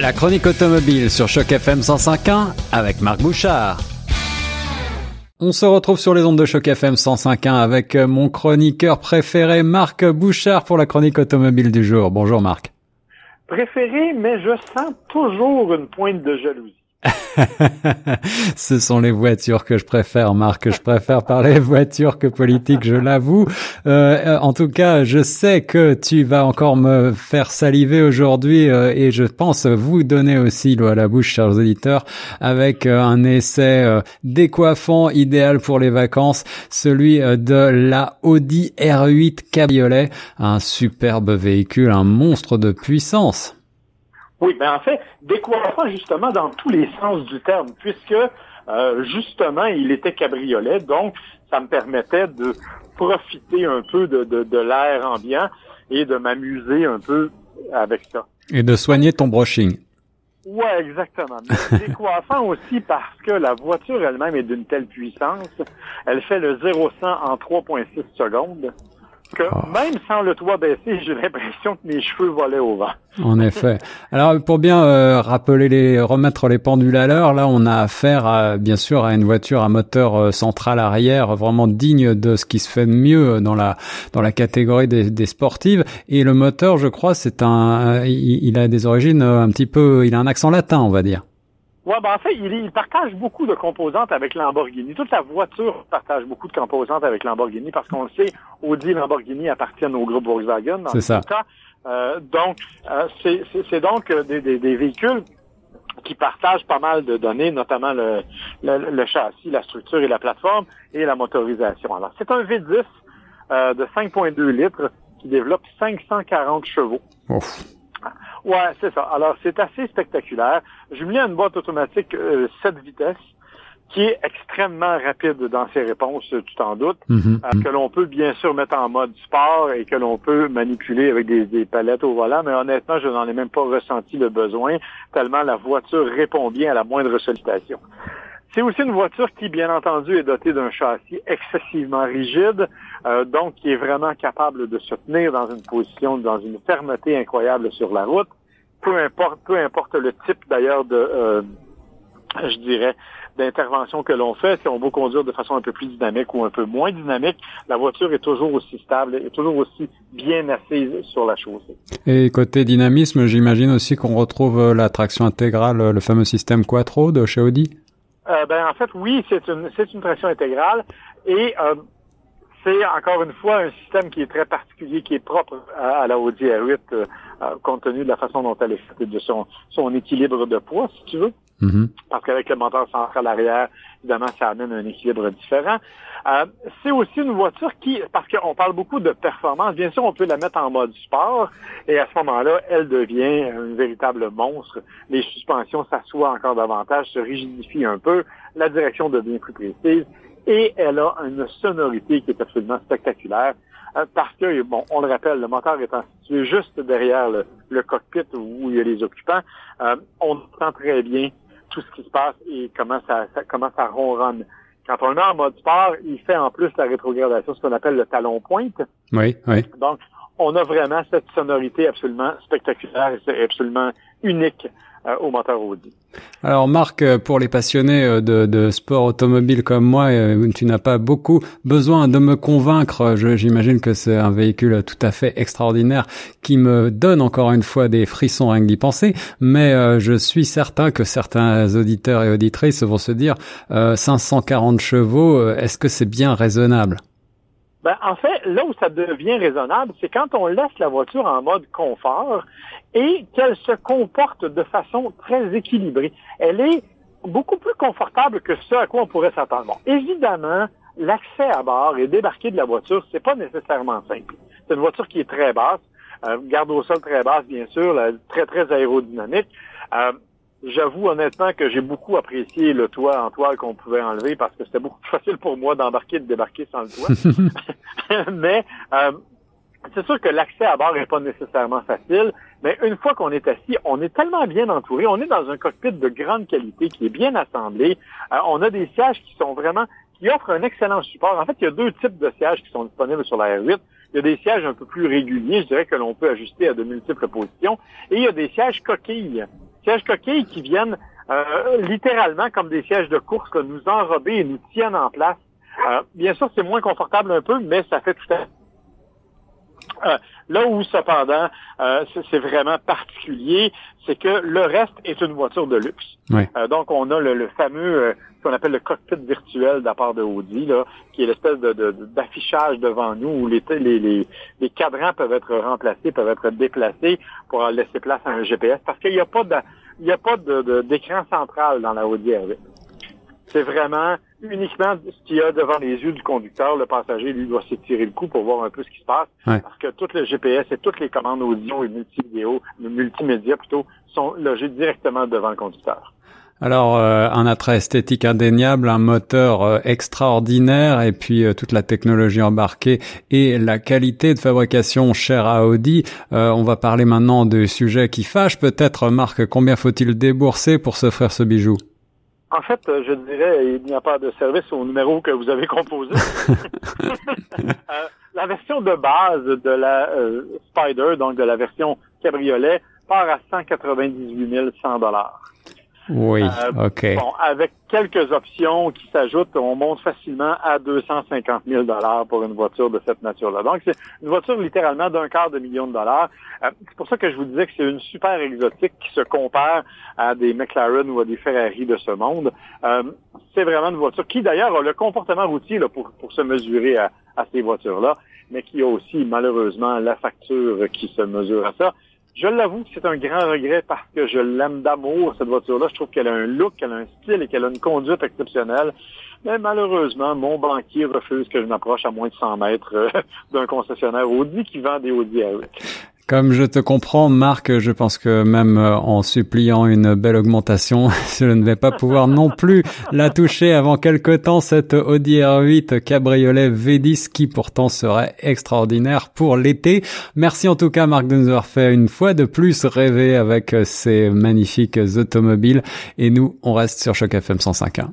La chronique automobile sur Choc FM 105.1 avec Marc Bouchard. On se retrouve sur les ondes de Choc FM 105.1 avec mon chroniqueur préféré Marc Bouchard pour la chronique automobile du jour. Bonjour Marc. Préféré, mais je sens toujours une pointe de jalousie. Ce sont les voitures que je préfère, Marc. Je préfère parler voitures que politique, je l'avoue. Euh, en tout cas, je sais que tu vas encore me faire saliver aujourd'hui euh, et je pense vous donner aussi l'eau à la bouche, chers auditeurs, avec euh, un essai euh, décoiffant, idéal pour les vacances, celui de la Audi R8 Cabriolet, un superbe véhicule, un monstre de puissance. Oui, ben en fait, décoiffant justement dans tous les sens du terme, puisque euh, justement, il était cabriolet, donc ça me permettait de profiter un peu de, de, de l'air ambiant et de m'amuser un peu avec ça. Et de soigner ton brushing. Ouais, exactement. Mais décoiffant aussi parce que la voiture elle-même est d'une telle puissance, elle fait le 0-100 en 3.6 secondes que oh. même sans le toit baissé, j'ai l'impression que mes cheveux volaient au vent. En effet. Alors pour bien euh, rappeler les remettre les pendules à l'heure, là on a affaire à bien sûr à une voiture à moteur euh, central arrière vraiment digne de ce qui se fait de mieux dans la dans la catégorie des, des sportives et le moteur, je crois, c'est un il, il a des origines euh, un petit peu il a un accent latin, on va dire. Ouais, ben en fait, il, il, partage beaucoup de composantes avec Lamborghini. Toute la voiture partage beaucoup de composantes avec Lamborghini parce qu'on le sait, Audi et Lamborghini appartiennent au groupe Volkswagen. C'est ça. Euh, donc, euh, c'est donc des, des, des, véhicules qui partagent pas mal de données, notamment le, le, le, châssis, la structure et la plateforme et la motorisation. Alors, c'est un V10 euh, de 5,2 litres qui développe 540 chevaux. Ouf. Ouais, c'est ça. Alors, c'est assez spectaculaire. J'ai mis une boîte automatique euh, 7 vitesses qui est extrêmement rapide dans ses réponses, tu t'en doutes, mm -hmm. euh, que l'on peut bien sûr mettre en mode sport et que l'on peut manipuler avec des, des, palettes au volant, mais honnêtement, je n'en ai même pas ressenti le besoin, tellement la voiture répond bien à la moindre sollicitation. C'est aussi une voiture qui, bien entendu, est dotée d'un châssis excessivement rigide, euh, donc qui est vraiment capable de se tenir dans une position, dans une fermeté incroyable sur la route. Peu importe, peu importe le type d'ailleurs de, euh, je dirais, d'intervention que l'on fait, si on veut conduire de façon un peu plus dynamique ou un peu moins dynamique, la voiture est toujours aussi stable et toujours aussi bien assise sur la chaussée. Et côté dynamisme, j'imagine aussi qu'on retrouve la traction intégrale, le fameux système Quattro de chez Audi euh, ben, en fait, oui, c'est une, c'est une traction intégrale et euh, c'est encore une fois un système qui est très particulier, qui est propre à, la Audi R8 euh, compte tenu de la façon dont elle est faite, de son, son équilibre de poids, si tu veux. Mm -hmm. Parce qu'avec le moteur central arrière, évidemment, ça amène un équilibre différent. Euh, c'est aussi une voiture qui, parce qu'on parle beaucoup de performance, bien sûr, on peut la mettre en mode sport, et à ce moment-là, elle devient un véritable monstre. Les suspensions s'assoient encore davantage, se rigidifient un peu, la direction devient plus précise, et elle a une sonorité qui est absolument spectaculaire. Euh, parce que, bon, on le rappelle, le moteur étant situé juste derrière le, le cockpit où il y a les occupants, euh, on entend très bien tout ce qui se passe et comment ça, ça, comment ça ronronne. Quand on le met en mode sport, il fait en plus la rétrogradation, ce qu'on appelle le talon pointe. Oui, oui. Donc, on a vraiment cette sonorité absolument spectaculaire et absolument unique Audi. Alors Marc, pour les passionnés de, de sport automobile comme moi, tu n'as pas beaucoup besoin de me convaincre. J'imagine que c'est un véhicule tout à fait extraordinaire qui me donne encore une fois des frissons rien que d'y penser. Mais euh, je suis certain que certains auditeurs et auditrices vont se dire euh, 540 chevaux, est-ce que c'est bien raisonnable? Ben, en fait, là où ça devient raisonnable, c'est quand on laisse la voiture en mode confort et qu'elle se comporte de façon très équilibrée. Elle est beaucoup plus confortable que ce à quoi on pourrait s'attendre. Bon, évidemment, l'accès à bord et débarquer de la voiture, c'est pas nécessairement simple. C'est une voiture qui est très basse, euh, garde au sol très basse, bien sûr, là, très, très aérodynamique. Euh, J'avoue honnêtement que j'ai beaucoup apprécié le toit en toile qu'on pouvait enlever parce que c'était beaucoup plus facile pour moi d'embarquer et de débarquer sans le toit. Mais euh, c'est sûr que l'accès à bord n'est pas nécessairement facile, mais une fois qu'on est assis, on est tellement bien entouré, on est dans un cockpit de grande qualité qui est bien assemblé. Euh, on a des sièges qui sont vraiment, qui offrent un excellent support. En fait, il y a deux types de sièges qui sont disponibles sur la R8. Il y a des sièges un peu plus réguliers, je dirais que l'on peut ajuster à de multiples positions, et il y a des sièges coquilles sièges coquilles qui viennent euh, littéralement comme des sièges de course, nous enrober et nous tiennent en place. Euh, bien sûr, c'est moins confortable un peu, mais ça fait tout à euh, là où, cependant, euh, c'est vraiment particulier, c'est que le reste est une voiture de luxe. Euh, donc, on a le, fameux, ce qu'on appelle le cockpit virtuel de la part de Audi, là, qui est l'espèce d'affichage devant nous où les, les, les, cadrans peuvent être remplacés, peuvent être déplacés pour laisser place à un GPS, parce qu'il n'y a pas de, il n'y a pas d'écran central dans la Audi R8. C'est vraiment uniquement ce qu'il y a devant les yeux du conducteur. Le passager, lui, doit s'étirer le cou pour voir un peu ce qui se passe. Parce que toutes les GPS et toutes les commandes audio et multimédia, multimédia plutôt, sont logées directement devant le conducteur. Alors, euh, un attrait esthétique indéniable, un moteur euh, extraordinaire, et puis euh, toute la technologie embarquée et la qualité de fabrication chère à Audi. on va parler maintenant de sujets qui fâchent. Peut-être, Marc, combien faut-il débourser pour s'offrir ce bijou? En fait, je dirais, il n'y a pas de service au numéro que vous avez composé. Euh, la version de base de la euh, Spider, donc de la version cabriolet, part à 198 100 dollars. Oui, euh, OK. Bon, avec quelques options qui s'ajoutent, on monte facilement à 250 000 dollars pour une voiture de cette nature-là. Donc, c'est une voiture littéralement d'un quart de million de dollars. Euh, c'est pour ça que je vous disais que c'est une super exotique qui se compare à des McLaren ou à des Ferrari de ce monde. Euh, c'est vraiment une voiture qui, d'ailleurs, a le comportement routier là, pour, pour se mesurer à, à ces voitures-là, mais qui a aussi, malheureusement, la facture qui se mesure à ça. Je l'avoue que c'est un grand regret parce que je l'aime d'amour, cette voiture-là. Je trouve qu'elle a un look, qu'elle a un style et qu'elle a une conduite exceptionnelle. Mais malheureusement, mon banquier refuse que je m'approche à moins de 100 mètres euh, d'un concessionnaire Audi qui vend des Audi R8. Comme je te comprends, Marc, je pense que même euh, en suppliant une belle augmentation, je ne vais pas pouvoir non plus la toucher avant quelque temps, cette Audi R8 cabriolet V10 qui pourtant serait extraordinaire pour l'été. Merci en tout cas, Marc, de nous avoir fait une fois de plus rêver avec ces magnifiques automobiles. Et nous, on reste sur Choc FM 105.1.